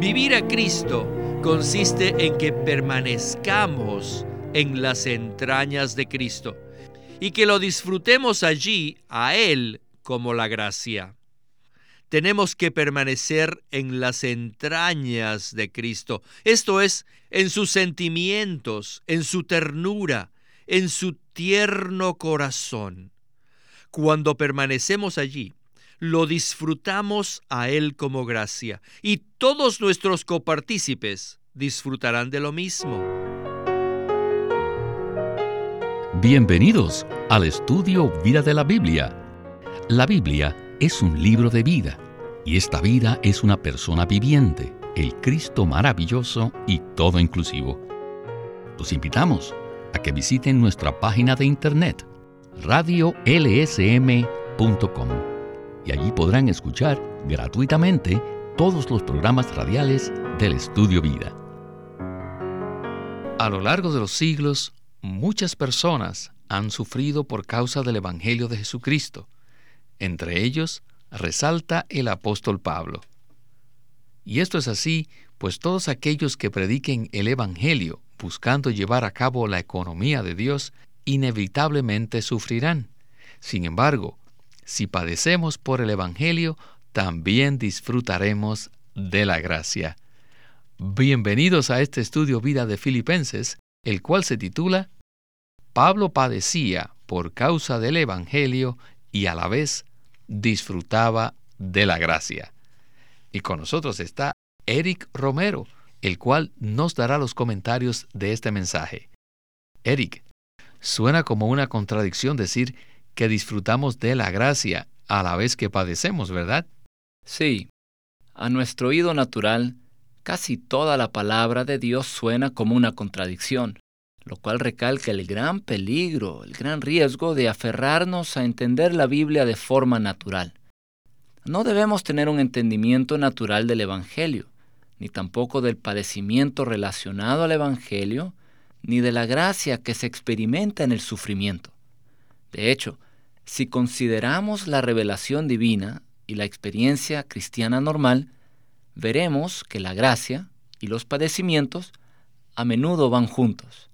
Vivir a Cristo consiste en que permanezcamos en las entrañas de Cristo y que lo disfrutemos allí a Él como la gracia. Tenemos que permanecer en las entrañas de Cristo, esto es, en sus sentimientos, en su ternura, en su tierno corazón. Cuando permanecemos allí, lo disfrutamos a Él como gracia y todos nuestros copartícipes disfrutarán de lo mismo. Bienvenidos al estudio Vida de la Biblia. La Biblia es un libro de vida y esta vida es una persona viviente, el Cristo maravilloso y todo inclusivo. Los invitamos a que visiten nuestra página de internet radiolsm.com y allí podrán escuchar gratuitamente todos los programas radiales del Estudio Vida. A lo largo de los siglos, muchas personas han sufrido por causa del Evangelio de Jesucristo. Entre ellos, resalta el apóstol Pablo. Y esto es así, pues todos aquellos que prediquen el Evangelio buscando llevar a cabo la economía de Dios, inevitablemente sufrirán. Sin embargo, si padecemos por el Evangelio, también disfrutaremos de la gracia. Bienvenidos a este estudio Vida de Filipenses, el cual se titula Pablo padecía por causa del Evangelio y a la vez disfrutaba de la gracia. Y con nosotros está Eric Romero, el cual nos dará los comentarios de este mensaje. Eric, suena como una contradicción decir que disfrutamos de la gracia a la vez que padecemos, ¿verdad? Sí. A nuestro oído natural, casi toda la palabra de Dios suena como una contradicción, lo cual recalca el gran peligro, el gran riesgo de aferrarnos a entender la Biblia de forma natural. No debemos tener un entendimiento natural del Evangelio, ni tampoco del padecimiento relacionado al Evangelio, ni de la gracia que se experimenta en el sufrimiento. De hecho, si consideramos la revelación divina y la experiencia cristiana normal, veremos que la gracia y los padecimientos a menudo van juntos.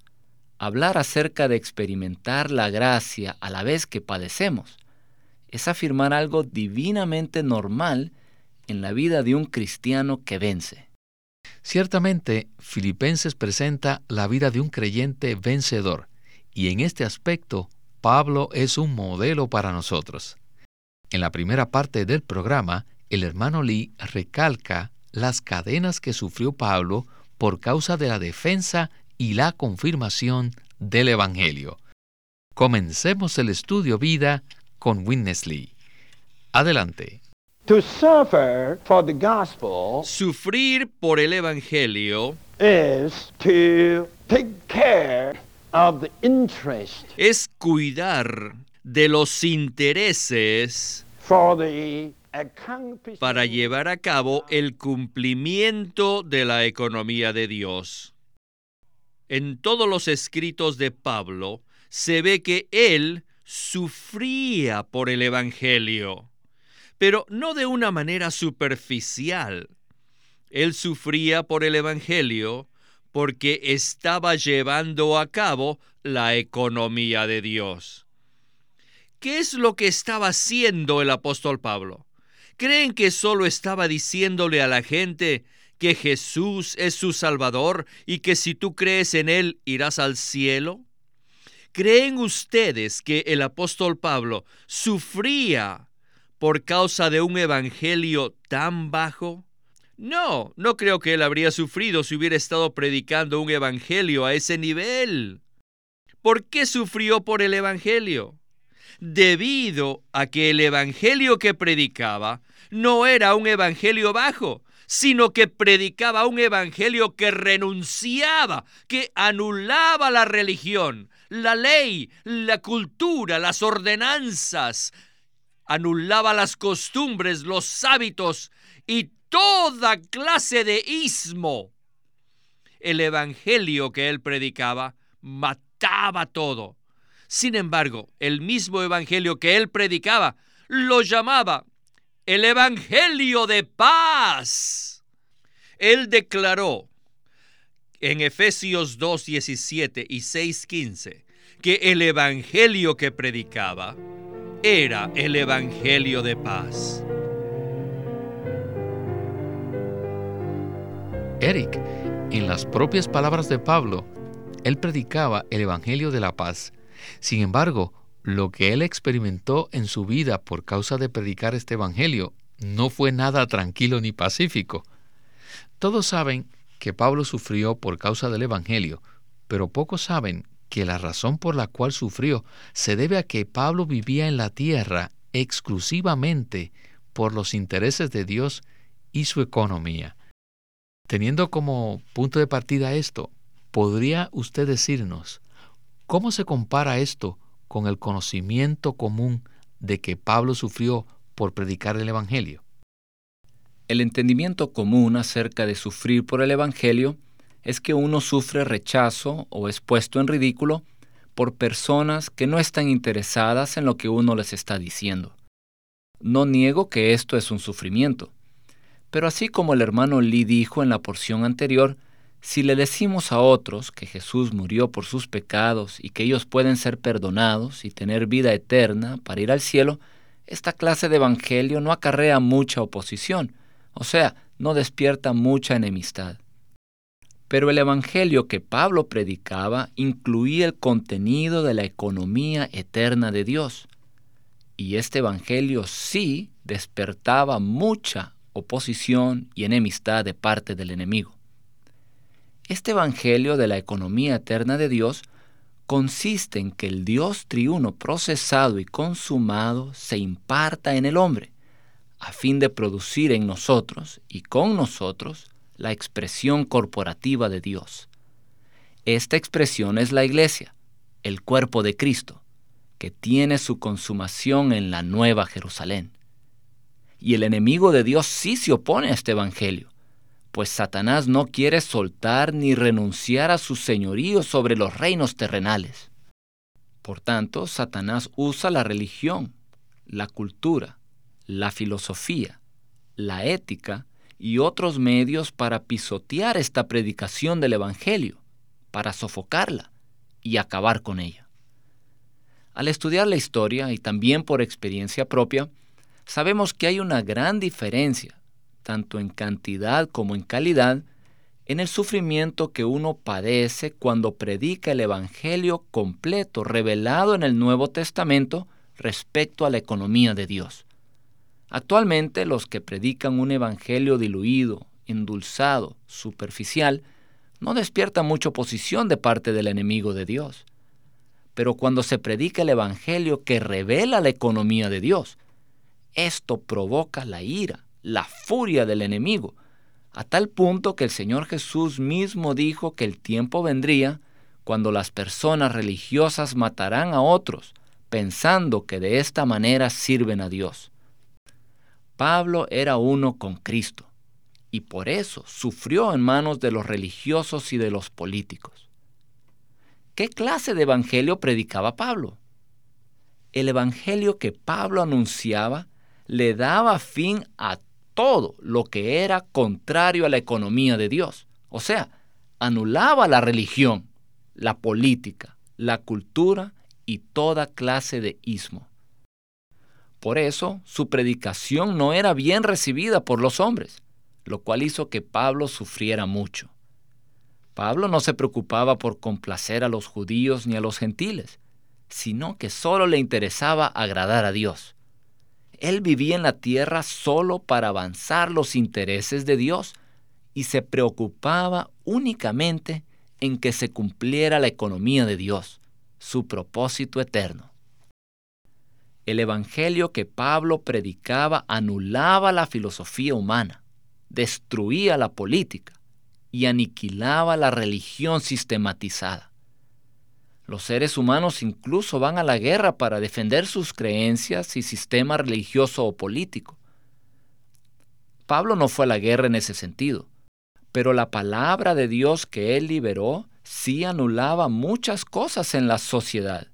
Hablar acerca de experimentar la gracia a la vez que padecemos es afirmar algo divinamente normal en la vida de un cristiano que vence. Ciertamente, Filipenses presenta la vida de un creyente vencedor, y en este aspecto Pablo es un modelo para nosotros. En la primera parte del programa, el hermano Lee recalca las cadenas que sufrió Pablo por causa de la defensa y la confirmación del Evangelio. Comencemos el estudio vida con Witness Lee. Adelante. Sufrir por el Evangelio es cuidar de los intereses para llevar a cabo el cumplimiento de la economía de Dios. En todos los escritos de Pablo se ve que él sufría por el Evangelio, pero no de una manera superficial. Él sufría por el Evangelio porque estaba llevando a cabo la economía de Dios. ¿Qué es lo que estaba haciendo el apóstol Pablo? ¿Creen que solo estaba diciéndole a la gente que Jesús es su Salvador y que si tú crees en Él irás al cielo? ¿Creen ustedes que el apóstol Pablo sufría por causa de un evangelio tan bajo? No, no creo que él habría sufrido si hubiera estado predicando un evangelio a ese nivel. ¿Por qué sufrió por el evangelio? Debido a que el evangelio que predicaba no era un evangelio bajo, sino que predicaba un evangelio que renunciaba, que anulaba la religión, la ley, la cultura, las ordenanzas, anulaba las costumbres, los hábitos y toda clase de ismo. El evangelio que él predicaba mataba todo. Sin embargo, el mismo evangelio que él predicaba lo llamaba el evangelio de paz. Él declaró en Efesios 2.17 y 6.15 que el Evangelio que predicaba era el Evangelio de paz. Eric, en las propias palabras de Pablo, él predicaba el Evangelio de la paz. Sin embargo, lo que él experimentó en su vida por causa de predicar este Evangelio no fue nada tranquilo ni pacífico. Todos saben que Pablo sufrió por causa del Evangelio, pero pocos saben que la razón por la cual sufrió se debe a que Pablo vivía en la tierra exclusivamente por los intereses de Dios y su economía. Teniendo como punto de partida esto, ¿podría usted decirnos cómo se compara esto con el conocimiento común de que Pablo sufrió por predicar el Evangelio? El entendimiento común acerca de sufrir por el Evangelio es que uno sufre rechazo o es puesto en ridículo por personas que no están interesadas en lo que uno les está diciendo. No niego que esto es un sufrimiento, pero así como el hermano Lee dijo en la porción anterior, si le decimos a otros que Jesús murió por sus pecados y que ellos pueden ser perdonados y tener vida eterna para ir al cielo, esta clase de evangelio no acarrea mucha oposición, o sea, no despierta mucha enemistad. Pero el Evangelio que Pablo predicaba incluía el contenido de la economía eterna de Dios. Y este Evangelio sí despertaba mucha oposición y enemistad de parte del enemigo. Este Evangelio de la economía eterna de Dios consiste en que el Dios triuno procesado y consumado se imparta en el hombre, a fin de producir en nosotros y con nosotros la expresión corporativa de Dios. Esta expresión es la iglesia, el cuerpo de Cristo, que tiene su consumación en la nueva Jerusalén. Y el enemigo de Dios sí se opone a este Evangelio, pues Satanás no quiere soltar ni renunciar a su señorío sobre los reinos terrenales. Por tanto, Satanás usa la religión, la cultura, la filosofía, la ética y otros medios para pisotear esta predicación del Evangelio, para sofocarla y acabar con ella. Al estudiar la historia y también por experiencia propia, sabemos que hay una gran diferencia, tanto en cantidad como en calidad, en el sufrimiento que uno padece cuando predica el Evangelio completo revelado en el Nuevo Testamento respecto a la economía de Dios. Actualmente los que predican un evangelio diluido, endulzado, superficial, no despiertan mucha oposición de parte del enemigo de Dios. Pero cuando se predica el evangelio que revela la economía de Dios, esto provoca la ira, la furia del enemigo, a tal punto que el Señor Jesús mismo dijo que el tiempo vendría cuando las personas religiosas matarán a otros, pensando que de esta manera sirven a Dios. Pablo era uno con Cristo y por eso sufrió en manos de los religiosos y de los políticos. ¿Qué clase de evangelio predicaba Pablo? El evangelio que Pablo anunciaba le daba fin a todo lo que era contrario a la economía de Dios. O sea, anulaba la religión, la política, la cultura y toda clase de ismo. Por eso su predicación no era bien recibida por los hombres, lo cual hizo que Pablo sufriera mucho. Pablo no se preocupaba por complacer a los judíos ni a los gentiles, sino que solo le interesaba agradar a Dios. Él vivía en la tierra solo para avanzar los intereses de Dios y se preocupaba únicamente en que se cumpliera la economía de Dios, su propósito eterno. El Evangelio que Pablo predicaba anulaba la filosofía humana, destruía la política y aniquilaba la religión sistematizada. Los seres humanos incluso van a la guerra para defender sus creencias y sistema religioso o político. Pablo no fue a la guerra en ese sentido, pero la palabra de Dios que él liberó sí anulaba muchas cosas en la sociedad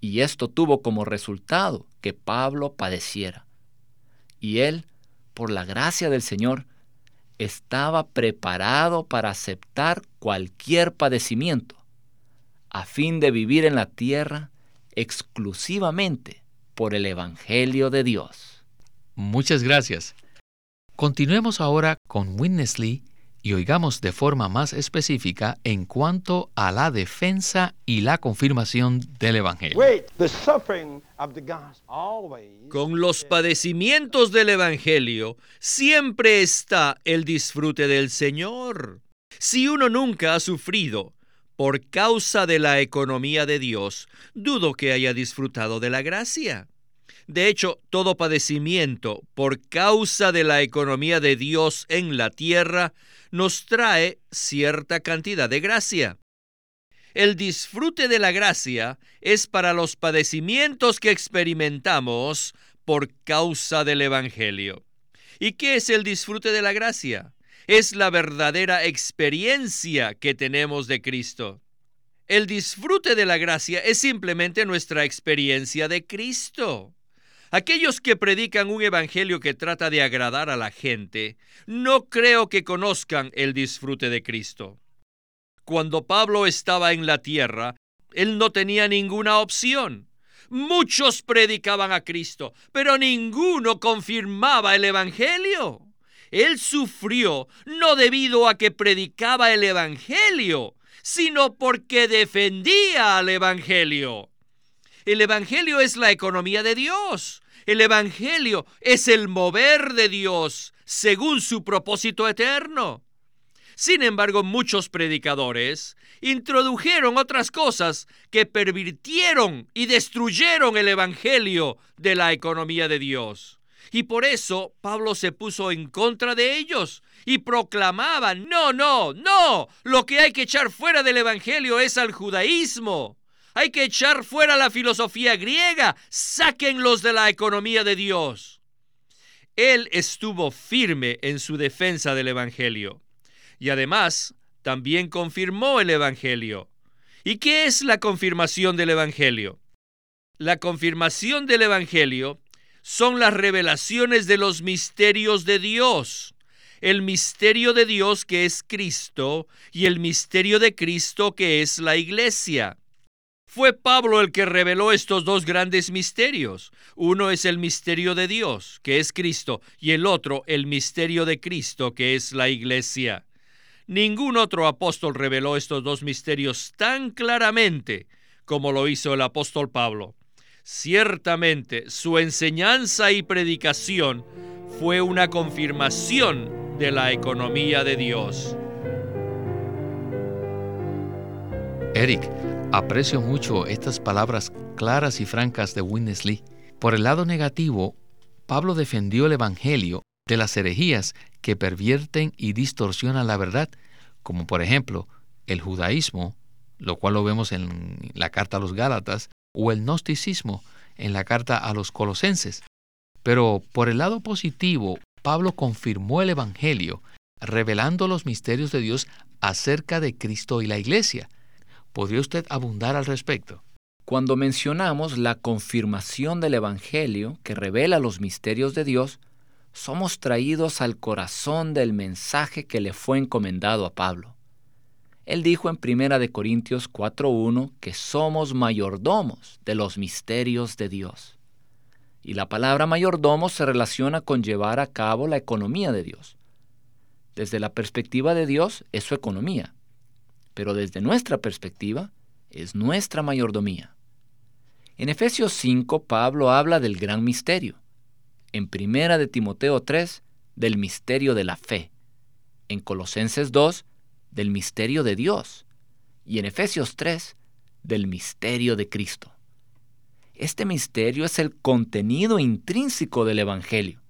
y esto tuvo como resultado que Pablo padeciera. Y él, por la gracia del Señor, estaba preparado para aceptar cualquier padecimiento, a fin de vivir en la tierra exclusivamente por el Evangelio de Dios. Muchas gracias. Continuemos ahora con Witness Lee y oigamos de forma más específica en cuanto a la defensa y la confirmación del Evangelio. Con los padecimientos del Evangelio siempre está el disfrute del Señor. Si uno nunca ha sufrido por causa de la economía de Dios, dudo que haya disfrutado de la gracia. De hecho, todo padecimiento por causa de la economía de Dios en la tierra nos trae cierta cantidad de gracia. El disfrute de la gracia es para los padecimientos que experimentamos por causa del Evangelio. ¿Y qué es el disfrute de la gracia? Es la verdadera experiencia que tenemos de Cristo. El disfrute de la gracia es simplemente nuestra experiencia de Cristo. Aquellos que predican un evangelio que trata de agradar a la gente, no creo que conozcan el disfrute de Cristo. Cuando Pablo estaba en la tierra, él no tenía ninguna opción. Muchos predicaban a Cristo, pero ninguno confirmaba el Evangelio. Él sufrió no debido a que predicaba el Evangelio, sino porque defendía al Evangelio. El Evangelio es la economía de Dios. El Evangelio es el mover de Dios según su propósito eterno. Sin embargo, muchos predicadores introdujeron otras cosas que pervirtieron y destruyeron el Evangelio de la economía de Dios. Y por eso Pablo se puso en contra de ellos y proclamaba, no, no, no, lo que hay que echar fuera del Evangelio es al judaísmo. Hay que echar fuera la filosofía griega. Sáquenlos de la economía de Dios. Él estuvo firme en su defensa del Evangelio. Y además, también confirmó el Evangelio. ¿Y qué es la confirmación del Evangelio? La confirmación del Evangelio son las revelaciones de los misterios de Dios. El misterio de Dios que es Cristo y el misterio de Cristo que es la iglesia. Fue Pablo el que reveló estos dos grandes misterios. Uno es el misterio de Dios, que es Cristo, y el otro el misterio de Cristo, que es la iglesia. Ningún otro apóstol reveló estos dos misterios tan claramente como lo hizo el apóstol Pablo. Ciertamente su enseñanza y predicación fue una confirmación de la economía de Dios. Eric, Aprecio mucho estas palabras claras y francas de Witness Lee. Por el lado negativo, Pablo defendió el Evangelio de las herejías que pervierten y distorsionan la verdad, como por ejemplo el judaísmo, lo cual lo vemos en la carta a los Gálatas, o el gnosticismo en la carta a los Colosenses. Pero por el lado positivo, Pablo confirmó el Evangelio, revelando los misterios de Dios acerca de Cristo y la Iglesia, ¿Podría usted abundar al respecto? Cuando mencionamos la confirmación del Evangelio que revela los misterios de Dios, somos traídos al corazón del mensaje que le fue encomendado a Pablo. Él dijo en 1 Corintios 4.1 que somos mayordomos de los misterios de Dios. Y la palabra mayordomo se relaciona con llevar a cabo la economía de Dios. Desde la perspectiva de Dios es su economía pero desde nuestra perspectiva es nuestra mayordomía. En Efesios 5 Pablo habla del gran misterio. En Primera de Timoteo 3 del misterio de la fe. En Colosenses 2 del misterio de Dios. Y en Efesios 3 del misterio de Cristo. Este misterio es el contenido intrínseco del Evangelio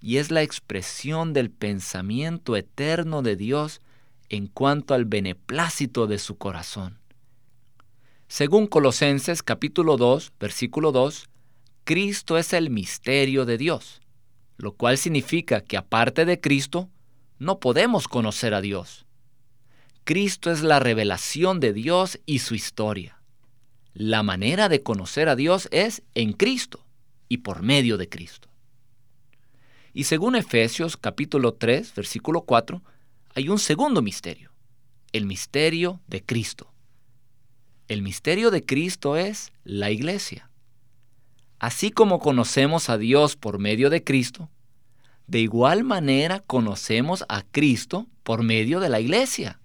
y es la expresión del pensamiento eterno de Dios en cuanto al beneplácito de su corazón. Según Colosenses capítulo 2, versículo 2, Cristo es el misterio de Dios, lo cual significa que aparte de Cristo, no podemos conocer a Dios. Cristo es la revelación de Dios y su historia. La manera de conocer a Dios es en Cristo y por medio de Cristo. Y según Efesios capítulo 3, versículo 4, hay un segundo misterio, el misterio de Cristo. El misterio de Cristo es la iglesia. Así como conocemos a Dios por medio de Cristo, de igual manera conocemos a Cristo por medio de la iglesia.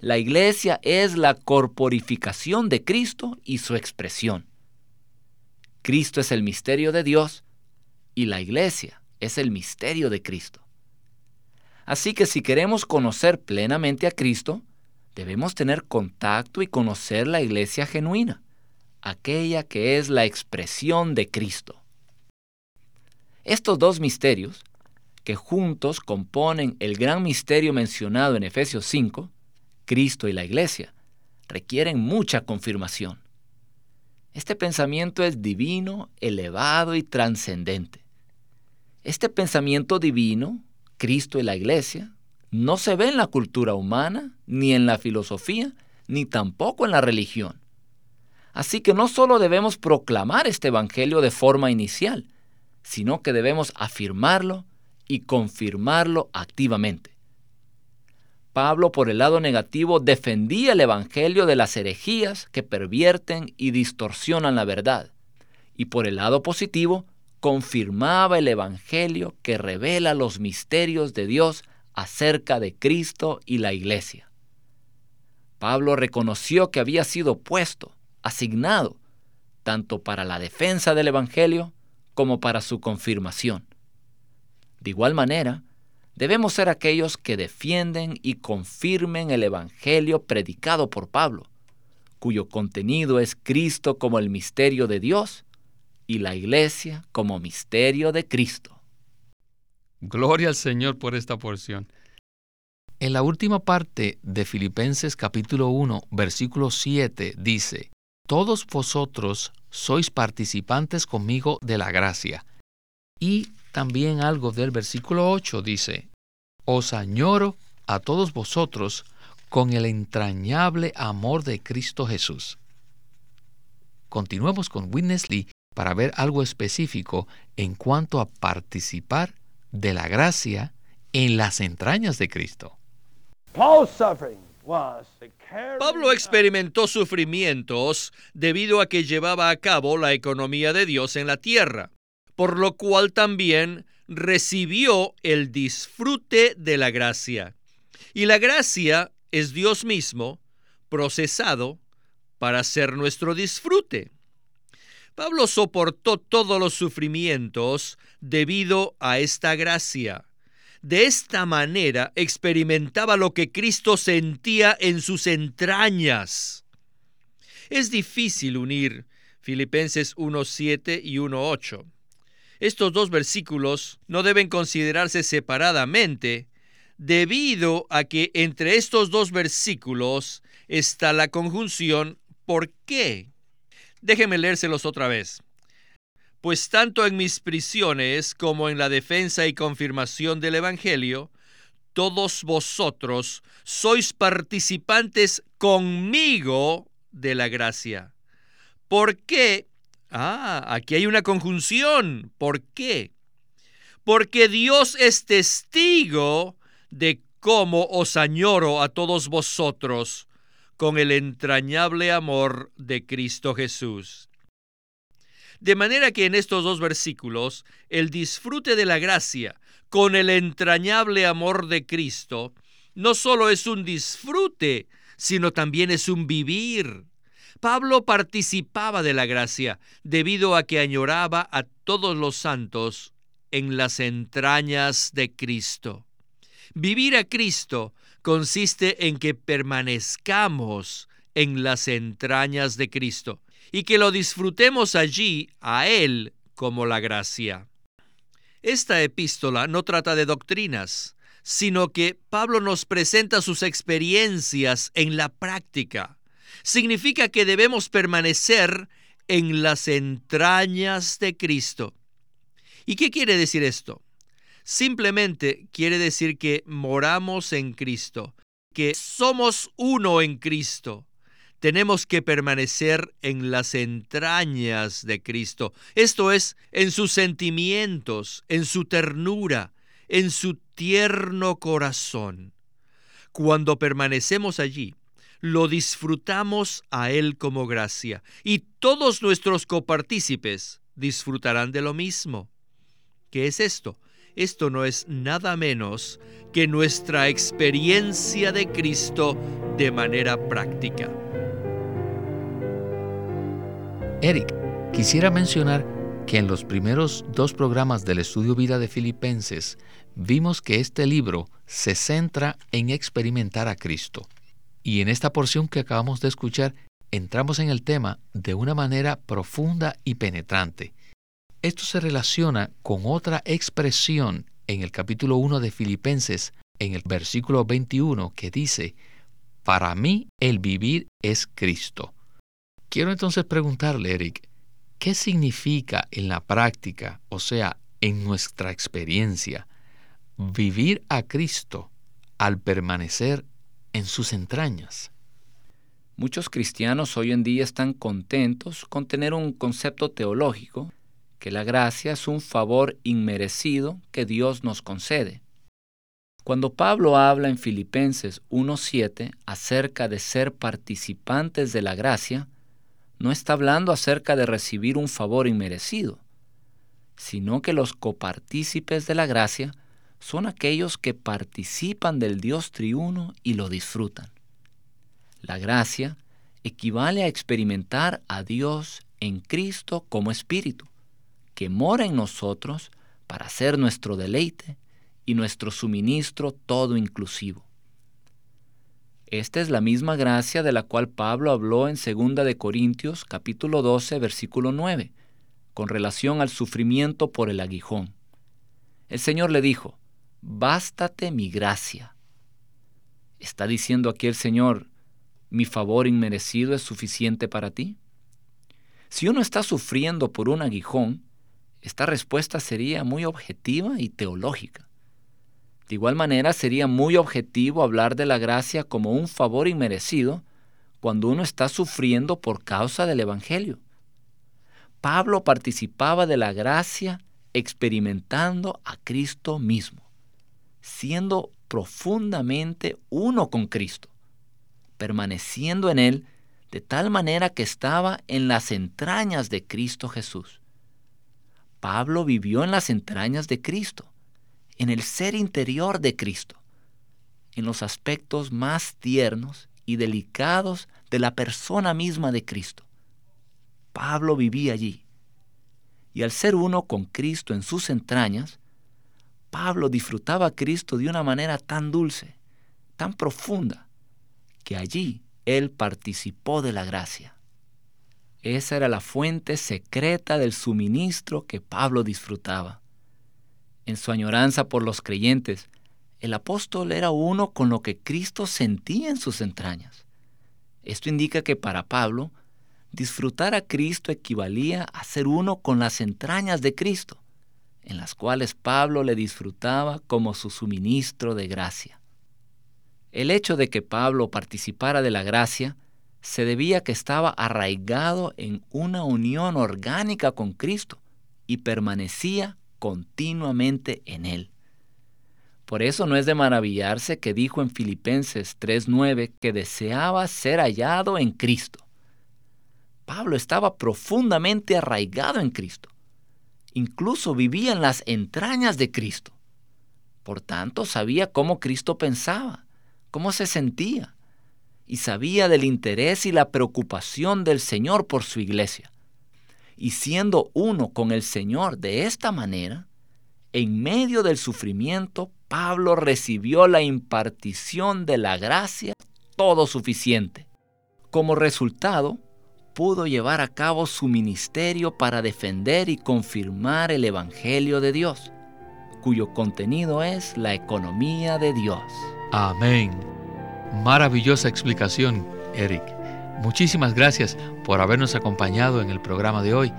La iglesia es la corporificación de Cristo y su expresión. Cristo es el misterio de Dios y la iglesia es el misterio de Cristo. Así que si queremos conocer plenamente a Cristo, debemos tener contacto y conocer la iglesia genuina, aquella que es la expresión de Cristo. Estos dos misterios, que juntos componen el gran misterio mencionado en Efesios 5, Cristo y la iglesia, requieren mucha confirmación. Este pensamiento es divino, elevado y trascendente. Este pensamiento divino, Cristo y la iglesia, no se ve en la cultura humana, ni en la filosofía, ni tampoco en la religión. Así que no solo debemos proclamar este Evangelio de forma inicial, sino que debemos afirmarlo y confirmarlo activamente. Pablo, por el lado negativo, defendía el Evangelio de las herejías que pervierten y distorsionan la verdad, y por el lado positivo, confirmaba el Evangelio que revela los misterios de Dios acerca de Cristo y la iglesia. Pablo reconoció que había sido puesto, asignado, tanto para la defensa del Evangelio como para su confirmación. De igual manera, debemos ser aquellos que defienden y confirmen el Evangelio predicado por Pablo, cuyo contenido es Cristo como el misterio de Dios y la iglesia como misterio de Cristo. Gloria al Señor por esta porción. En la última parte de Filipenses capítulo 1, versículo 7 dice, Todos vosotros sois participantes conmigo de la gracia. Y también algo del versículo 8 dice, Os añoro a todos vosotros con el entrañable amor de Cristo Jesús. Continuemos con Witness Lee para ver algo específico en cuanto a participar de la gracia en las entrañas de Cristo. Pablo experimentó sufrimientos debido a que llevaba a cabo la economía de Dios en la tierra, por lo cual también recibió el disfrute de la gracia. Y la gracia es Dios mismo procesado para ser nuestro disfrute. Pablo soportó todos los sufrimientos debido a esta gracia. De esta manera experimentaba lo que Cristo sentía en sus entrañas. Es difícil unir Filipenses 1.7 y 1.8. Estos dos versículos no deben considerarse separadamente, debido a que entre estos dos versículos está la conjunción ¿por qué? Déjenme leérselos otra vez pues tanto en mis prisiones como en la defensa y confirmación del Evangelio, todos vosotros sois participantes conmigo de la gracia. ¿Por qué? Ah, aquí hay una conjunción. ¿Por qué? Porque Dios es testigo de cómo os añoro a todos vosotros con el entrañable amor de Cristo Jesús. De manera que en estos dos versículos, el disfrute de la gracia con el entrañable amor de Cristo no solo es un disfrute, sino también es un vivir. Pablo participaba de la gracia debido a que añoraba a todos los santos en las entrañas de Cristo. Vivir a Cristo consiste en que permanezcamos en las entrañas de Cristo y que lo disfrutemos allí a Él como la gracia. Esta epístola no trata de doctrinas, sino que Pablo nos presenta sus experiencias en la práctica. Significa que debemos permanecer en las entrañas de Cristo. ¿Y qué quiere decir esto? Simplemente quiere decir que moramos en Cristo, que somos uno en Cristo, tenemos que permanecer en las entrañas de Cristo, esto es, en sus sentimientos, en su ternura, en su tierno corazón. Cuando permanecemos allí, lo disfrutamos a Él como gracia y todos nuestros copartícipes disfrutarán de lo mismo. ¿Qué es esto? Esto no es nada menos que nuestra experiencia de Cristo de manera práctica. Eric, quisiera mencionar que en los primeros dos programas del estudio Vida de Filipenses vimos que este libro se centra en experimentar a Cristo. Y en esta porción que acabamos de escuchar, entramos en el tema de una manera profunda y penetrante. Esto se relaciona con otra expresión en el capítulo 1 de Filipenses, en el versículo 21, que dice, Para mí el vivir es Cristo. Quiero entonces preguntarle, Eric, ¿qué significa en la práctica, o sea, en nuestra experiencia, vivir a Cristo al permanecer en sus entrañas? Muchos cristianos hoy en día están contentos con tener un concepto teológico que la gracia es un favor inmerecido que Dios nos concede. Cuando Pablo habla en Filipenses 1.7 acerca de ser participantes de la gracia, no está hablando acerca de recibir un favor inmerecido, sino que los copartícipes de la gracia son aquellos que participan del Dios triuno y lo disfrutan. La gracia equivale a experimentar a Dios en Cristo como Espíritu, que mora en nosotros para ser nuestro deleite y nuestro suministro todo inclusivo. Esta es la misma gracia de la cual Pablo habló en 2 de Corintios capítulo 12 versículo 9, con relación al sufrimiento por el aguijón. El Señor le dijo, Bástate mi gracia. ¿Está diciendo aquí el Señor, mi favor inmerecido es suficiente para ti? Si uno está sufriendo por un aguijón, esta respuesta sería muy objetiva y teológica. De igual manera sería muy objetivo hablar de la gracia como un favor inmerecido cuando uno está sufriendo por causa del Evangelio. Pablo participaba de la gracia experimentando a Cristo mismo, siendo profundamente uno con Cristo, permaneciendo en Él de tal manera que estaba en las entrañas de Cristo Jesús. Pablo vivió en las entrañas de Cristo, en el ser interior de Cristo, en los aspectos más tiernos y delicados de la persona misma de Cristo. Pablo vivía allí. Y al ser uno con Cristo en sus entrañas, Pablo disfrutaba a Cristo de una manera tan dulce, tan profunda, que allí él participó de la gracia. Esa era la fuente secreta del suministro que Pablo disfrutaba. En su añoranza por los creyentes, el apóstol era uno con lo que Cristo sentía en sus entrañas. Esto indica que para Pablo, disfrutar a Cristo equivalía a ser uno con las entrañas de Cristo, en las cuales Pablo le disfrutaba como su suministro de gracia. El hecho de que Pablo participara de la gracia se debía que estaba arraigado en una unión orgánica con Cristo y permanecía continuamente en Él. Por eso no es de maravillarse que dijo en Filipenses 3:9 que deseaba ser hallado en Cristo. Pablo estaba profundamente arraigado en Cristo. Incluso vivía en las entrañas de Cristo. Por tanto, sabía cómo Cristo pensaba, cómo se sentía y sabía del interés y la preocupación del Señor por su iglesia. Y siendo uno con el Señor de esta manera, en medio del sufrimiento, Pablo recibió la impartición de la gracia todo suficiente. Como resultado, pudo llevar a cabo su ministerio para defender y confirmar el Evangelio de Dios, cuyo contenido es la economía de Dios. Amén. Maravillosa explicación, Eric. Muchísimas gracias por habernos acompañado en el programa de hoy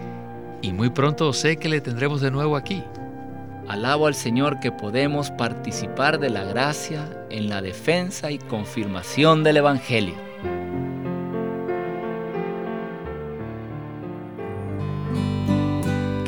y muy pronto sé que le tendremos de nuevo aquí. Alabo al Señor que podemos participar de la gracia en la defensa y confirmación del Evangelio.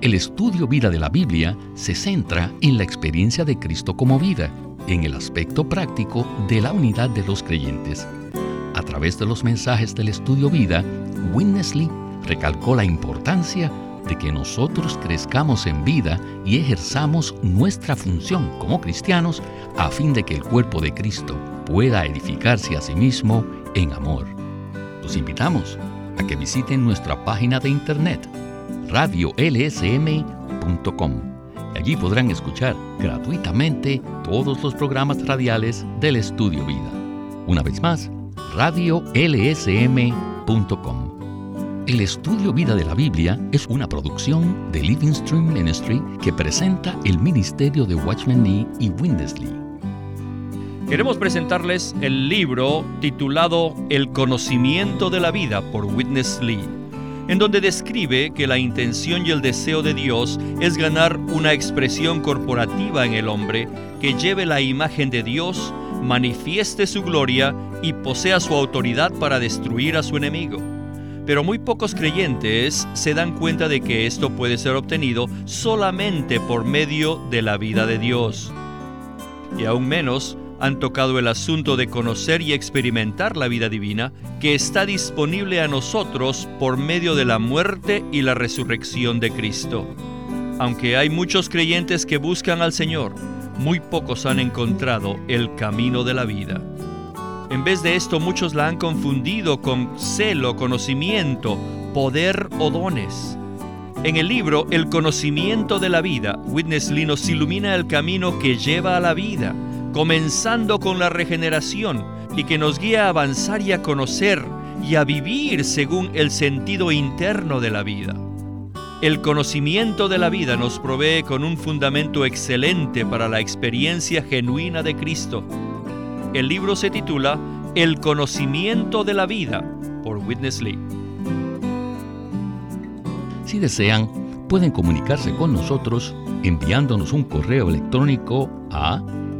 El estudio vida de la Biblia se centra en la experiencia de Cristo como vida, en el aspecto práctico de la unidad de los creyentes a través de los mensajes del estudio vida, Winnesley recalcó la importancia de que nosotros crezcamos en vida y ejerzamos nuestra función como cristianos a fin de que el cuerpo de Cristo pueda edificarse a sí mismo en amor. Los invitamos a que visiten nuestra página de internet radiolsm.com. Allí podrán escuchar gratuitamente todos los programas radiales del Estudio Vida. Una vez más, radiolsm.com. El estudio Vida de la Biblia es una producción de Living Stream Ministry que presenta el ministerio de Watchman Nee y Windesley. Queremos presentarles el libro titulado El conocimiento de la vida por Witness Lee, en donde describe que la intención y el deseo de Dios es ganar una expresión corporativa en el hombre que lleve la imagen de Dios manifieste su gloria y posea su autoridad para destruir a su enemigo. Pero muy pocos creyentes se dan cuenta de que esto puede ser obtenido solamente por medio de la vida de Dios. Y aún menos han tocado el asunto de conocer y experimentar la vida divina que está disponible a nosotros por medio de la muerte y la resurrección de Cristo. Aunque hay muchos creyentes que buscan al Señor, muy pocos han encontrado el camino de la vida. En vez de esto, muchos la han confundido con celo, conocimiento, poder o dones. En el libro El conocimiento de la vida, Witness Lee nos ilumina el camino que lleva a la vida, comenzando con la regeneración y que nos guía a avanzar y a conocer y a vivir según el sentido interno de la vida. El conocimiento de la vida nos provee con un fundamento excelente para la experiencia genuina de Cristo. El libro se titula El conocimiento de la vida por Witness Lee. Si desean, pueden comunicarse con nosotros enviándonos un correo electrónico a